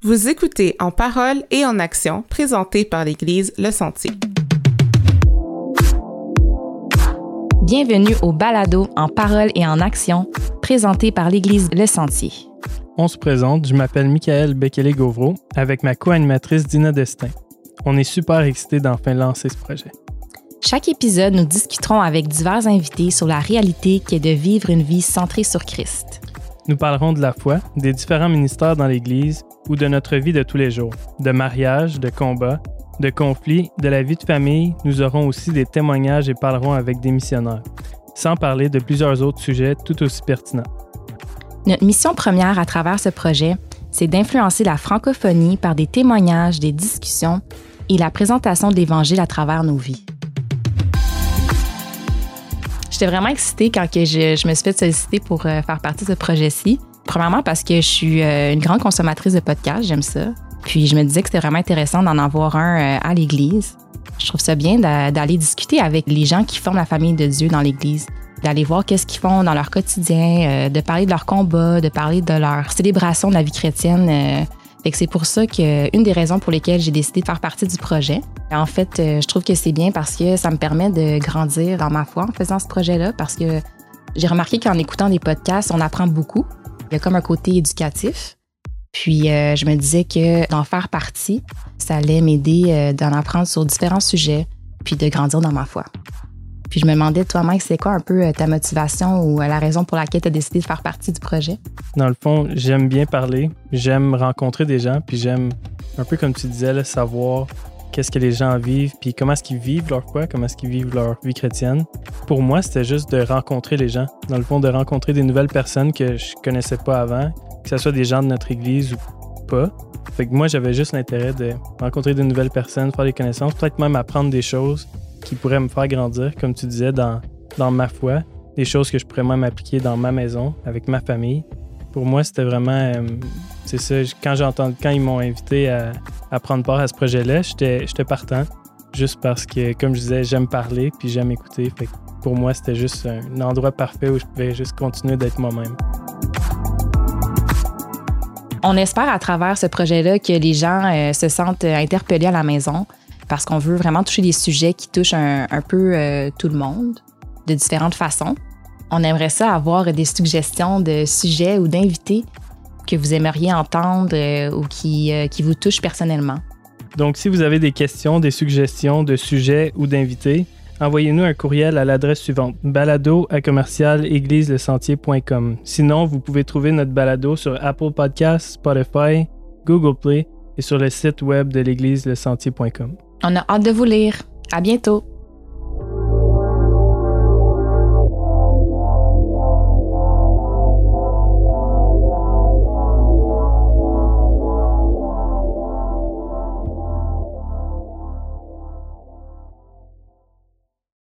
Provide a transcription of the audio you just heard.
Vous écoutez En parole et en action, présenté par l'Église Le Sentier. Bienvenue au balado En parole et en action, présenté par l'Église Le Sentier. On se présente, je m'appelle Michael Bekele-Gauvreau avec ma co-animatrice Dina Destin. On est super excités d'enfin lancer ce projet. Chaque épisode, nous discuterons avec divers invités sur la réalité qui est de vivre une vie centrée sur Christ. Nous parlerons de la foi, des différents ministères dans l'Église ou de notre vie de tous les jours, de mariage, de combat, de conflits, de la vie de famille. Nous aurons aussi des témoignages et parlerons avec des missionnaires, sans parler de plusieurs autres sujets tout aussi pertinents. Notre mission première à travers ce projet, c'est d'influencer la francophonie par des témoignages, des discussions et la présentation de l'Évangile à travers nos vies. J'étais vraiment excitée quand je, me suis fait solliciter pour euh, faire partie de ce projet-ci. Premièrement parce que je suis euh, une grande consommatrice de podcasts, j'aime ça. Puis je me disais que c'était vraiment intéressant d'en avoir un euh, à l'Église. Je trouve ça bien d'aller discuter avec les gens qui forment la famille de Dieu dans l'Église, d'aller voir qu'est-ce qu'ils font dans leur quotidien, de parler de leur combat, de parler de leur célébration de la vie chrétienne c'est pour ça que une des raisons pour lesquelles j'ai décidé de faire partie du projet. En fait, euh, je trouve que c'est bien parce que ça me permet de grandir dans ma foi en faisant ce projet-là parce que j'ai remarqué qu'en écoutant des podcasts, on apprend beaucoup. Il y a comme un côté éducatif. Puis euh, je me disais que d'en faire partie, ça allait m'aider euh, d'en apprendre sur différents sujets, puis de grandir dans ma foi. Puis je me demandais, toi, Mike, c'est quoi un peu euh, ta motivation ou la raison pour laquelle tu as décidé de faire partie du projet? Dans le fond, j'aime bien parler, j'aime rencontrer des gens, puis j'aime, un peu comme tu disais, savoir qu'est-ce que les gens vivent, puis comment est-ce qu'ils vivent leur foi, comment est-ce qu'ils vivent leur vie chrétienne. Pour moi, c'était juste de rencontrer les gens. Dans le fond, de rencontrer des nouvelles personnes que je connaissais pas avant, que ce soit des gens de notre église ou pas. Fait que moi, j'avais juste l'intérêt de rencontrer de nouvelles personnes, faire des connaissances, peut-être même apprendre des choses qui pourraient me faire grandir, comme tu disais, dans, dans ma foi, des choses que je pourrais même appliquer dans ma maison, avec ma famille. Pour moi, c'était vraiment. Euh, c'est ça, quand quand ils m'ont invité à, prendre part à ce projet-là, j'étais partant. Juste parce que, comme je disais, j'aime parler puis j'aime écouter. Pour moi, c'était juste un endroit parfait où je pouvais juste continuer d'être moi-même. On espère à travers ce projet-là que les gens euh, se sentent interpellés à la maison, parce qu'on veut vraiment toucher des sujets qui touchent un, peu euh, tout le monde de différentes façons. On aimerait ça avoir des suggestions de sujets ou d'invités que vous aimeriez entendre euh, ou qui, euh, qui vous touchent personnellement. Donc, si vous avez des questions, des suggestions de sujets ou d'invités, envoyez-nous un courriel à l'adresse suivante balado à commercial Sinon, vous pouvez trouver notre balado sur Apple Podcasts, Spotify, Google Play et sur le site web de l'église lesentier.com. On a hâte de vous lire. À bientôt.